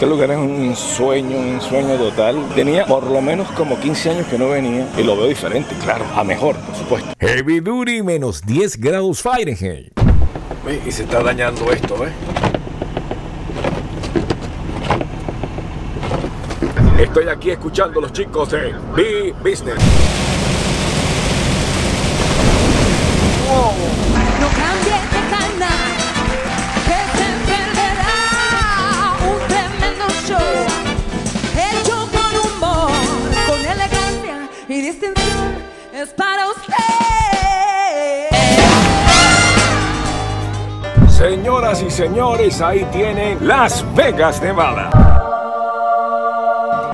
Este lugar es un sueño, un sueño total. Tenía por lo menos como 15 años que no venía y lo veo diferente, claro, a mejor, por supuesto. Heavy Duty menos 10 grados Fahrenheit. Y se está dañando esto, ¿ves? Estoy aquí escuchando a los chicos de B-Business. No cambies de canal, Para usted. Señoras y señores, ahí tienen Las Vegas, Nevada.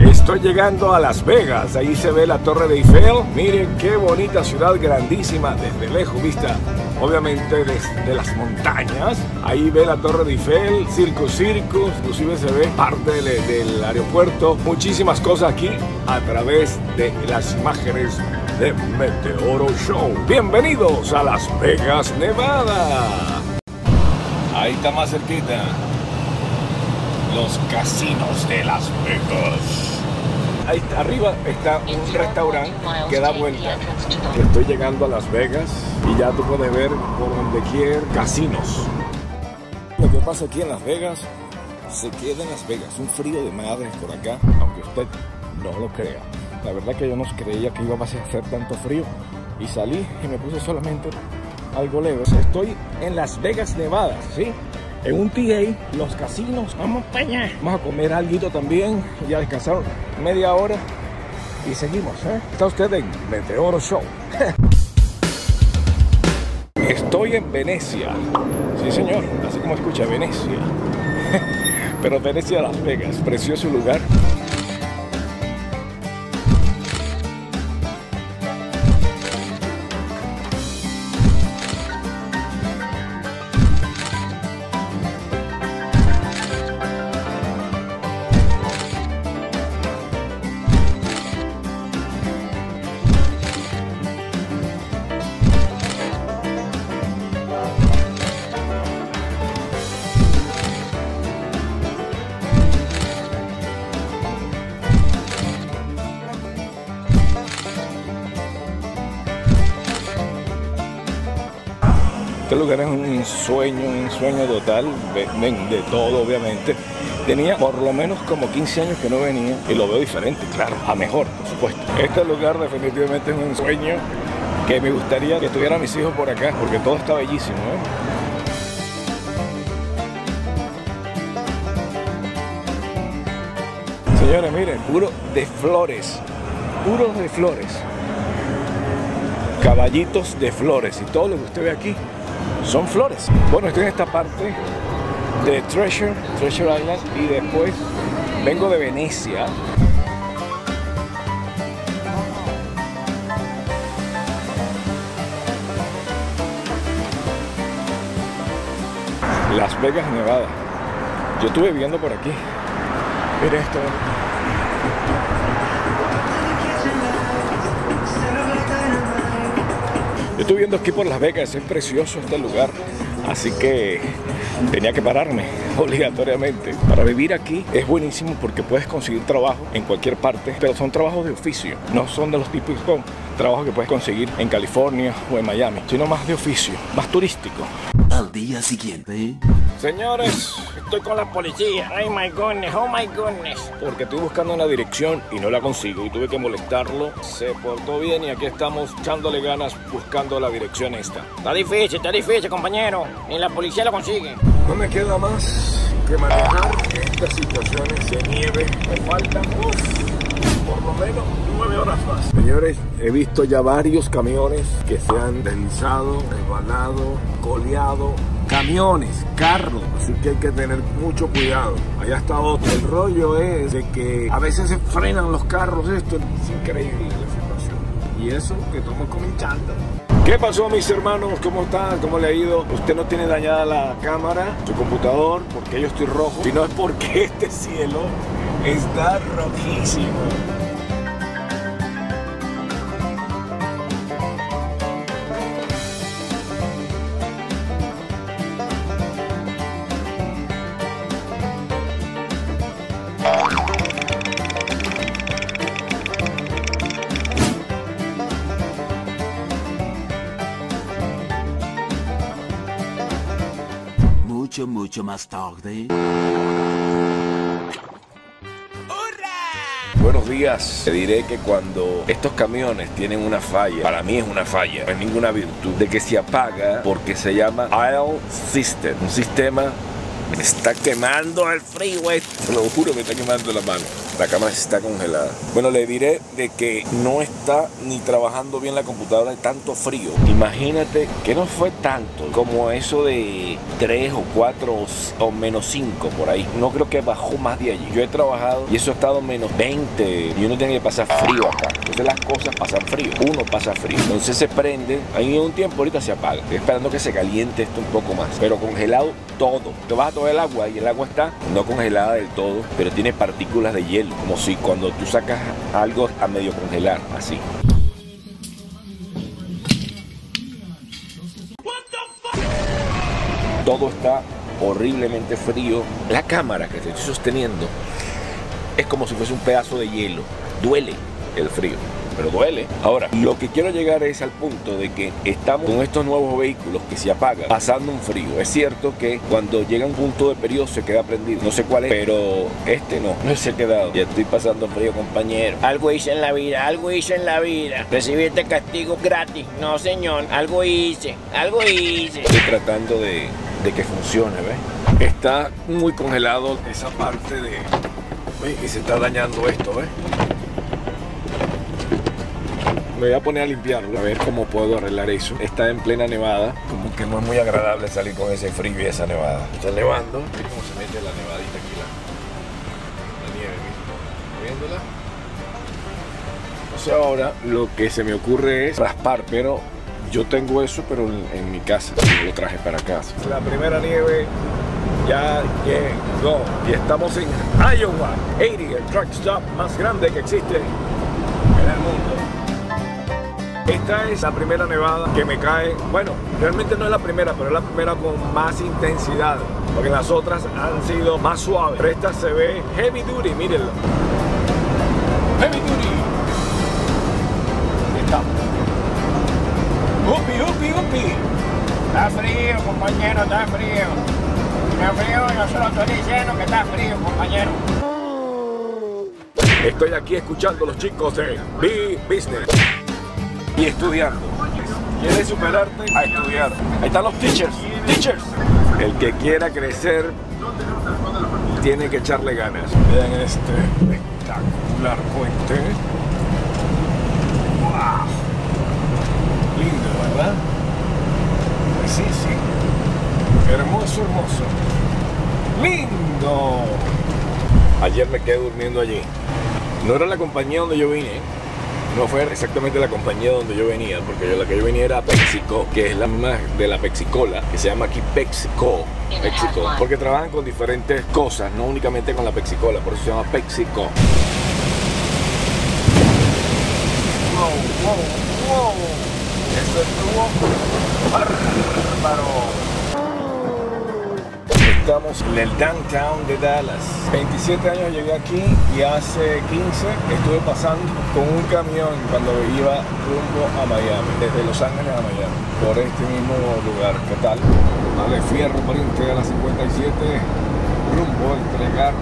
Estoy llegando a Las Vegas, ahí se ve la Torre de Eiffel. Miren qué bonita ciudad grandísima desde lejos vista, obviamente desde las montañas. Ahí ve la Torre de Eiffel, Circo Circus, inclusive se ve parte del aeropuerto. Muchísimas cosas aquí a través de las imágenes de Meteoro Show. Bienvenidos a Las Vegas, Nevada. Ahí está más cerquita. Los casinos de Las Vegas. Ahí está, arriba está un restaurante que da vuelta. Estoy llegando a Las Vegas y ya tú puedes ver por donde quiera casinos. Lo que pasa aquí en Las Vegas se queda en Las Vegas. Un frío de madre por acá, aunque usted no lo crea. La verdad que yo no creía que iba a hacer tanto frío y salí y me puse solamente algo leve. Estoy en Las Vegas, Nevada, ¿sí? En un TA, los casinos, vamos para allá. Vamos a comer algo también y a descansar media hora y seguimos, ¿eh? Está usted en Meteoro Show. Estoy en Venecia. Sí, señor, así como escucha, Venecia. Pero Venecia, Las Vegas, precioso lugar. Este lugar es un sueño, un sueño total, de todo obviamente. Tenía por lo menos como 15 años que no venía y lo veo diferente, claro, a mejor, por supuesto. Este lugar definitivamente es un sueño que me gustaría que estuvieran mis hijos por acá, porque todo está bellísimo. ¿eh? Señores, miren, puro de flores, puro de flores. Caballitos de flores y todo lo que usted ve aquí son flores. Bueno, estoy en esta parte de Treasure, Treasure Island y después vengo de Venecia. Las Vegas, Nevada. Yo estuve viviendo por aquí. Mira esto. Yo estoy viendo aquí por Las Vegas, es precioso este lugar, así que tenía que pararme obligatoriamente. Para vivir aquí es buenísimo porque puedes conseguir trabajo en cualquier parte, pero son trabajos de oficio, no son de los típicos trabajos que puedes conseguir en California o en Miami, sino más de oficio, más turístico. Al día siguiente. Señores, estoy con la policía. Ay, my goodness, oh my goodness. Porque estoy buscando una dirección y no la consigo y tuve que molestarlo. Se portó bien y aquí estamos echándole ganas buscando la dirección esta. Está difícil, está difícil, compañero. Ni la policía lo consigue. No me queda más que manejar estas situaciones de nieve. Me faltan uf, por lo menos más. Señores, he visto ya varios camiones que se han deslizado, resbalado, coleado. Camiones, carros, así que hay que tener mucho cuidado. Allá está otro. El rollo es de que a veces se frenan los carros, esto es increíble la situación. Y eso que tomo con mi chanta. ¿Qué pasó mis hermanos? ¿Cómo están? ¿Cómo le ha ido? Usted no tiene dañada la cámara, su computador, porque yo estoy rojo, sino es porque este cielo está rojísimo. Mucho, más tarde. Buenos días. Te diré que cuando estos camiones tienen una falla, para mí es una falla, no es ninguna virtud, de que se apaga porque se llama Aisle System, un sistema me está quemando el freeway. Te lo juro, me está quemando la mano. La cámara está congelada. Bueno, le diré de que no está ni trabajando bien la computadora de tanto frío. Imagínate que no fue tanto como eso de 3 o 4 o, menos 5 por ahí. No creo que bajó más de allí. Yo he trabajado y eso ha estado menos 20 y uno tiene que pasar frío acá. Entonces las cosas pasan frío. Uno pasa frío. Entonces se prende. Ahí un tiempo ahorita se apaga. Esperando que se caliente esto un poco más. Pero congelado todo. Tomar el agua y el agua está no congelada del todo, pero tiene partículas de hielo, como si cuando tú sacas algo a medio congelar, así. Todo está horriblemente frío. La cámara que estoy sosteniendo es como si fuese un pedazo de hielo. Duele el frío pero duele. Ahora, lo que quiero llegar es al punto de que estamos con estos nuevos vehículos que se apagan, pasando un frío. Es cierto que cuando llega un punto de periodo se queda prendido. No sé cuál es, pero este no, no se ha quedado. Ya estoy pasando frío, compañero. Algo hice en la vida, algo hice en la vida. Recibirte castigo gratis. No, señor, algo hice, algo hice. Estoy tratando de, de que funcione, ¿ves? Está muy congelado esa parte de... ¿ves? Y se está dañando esto, ¿ves? Me voy a poner a limpiarlo, a ver cómo puedo arreglar eso. Está en plena nevada, como que no es muy agradable salir con ese frío y esa nevada. Está nevando. Mira cómo se mete la nevadita aquí, la, la nieve. ¿Viéndola? Entonces ahora lo que se me ocurre es raspar, pero yo tengo eso, pero en, en mi casa. Yo lo traje para casa. La primera nieve ya llegó y estamos en Iowa, 80, el truck stop más grande que existe. Esta es la primera nevada que me cae. Bueno, realmente no es la primera, pero es la primera con más intensidad. Porque las otras han sido más suaves. Pero esta se ve heavy duty, mírenlo. Heavy duty. Está. Upi, upi, upi. Está frío, compañero, está frío. Está frío, yo solo estoy diciendo que está frío, compañero. Estoy aquí escuchando a los chicos de B-Business y estudiando. ¿Quieres superarte? A estudiar. Ahí están los teachers. Teachers. El que quiera crecer tiene que echarle ganas. Vean este espectacular puente. ¡Wow! Lindo, ¿verdad? Pues sí, sí. Hermoso, hermoso. ¡Lindo! Ayer me quedé durmiendo allí. No era la compañía donde yo vine, no fue exactamente la compañía donde yo venía, porque yo, la que yo venía era PepsiCo, que es la misma de la Pepsi-Cola, que se llama aquí PepsiCo. PepsiCo, porque trabajan con diferentes cosas, no únicamente con la Pepsi-Cola, por eso se llama PepsiCo. Wow, wow, wow. Eso estuvo bárbaro. Estamos en el downtown de Dallas. 27 años llegué aquí y hace 15 estuve pasando con un camión cuando iba rumbo a Miami, desde Los Ángeles a Miami, por este mismo lugar. ¿Qué tal? Dale fierro por a las 57, rumbo a entregar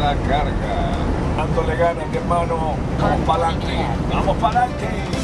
la carga. Dándole ganas, mi hermano. Vamos para adelante. Vamos para adelante.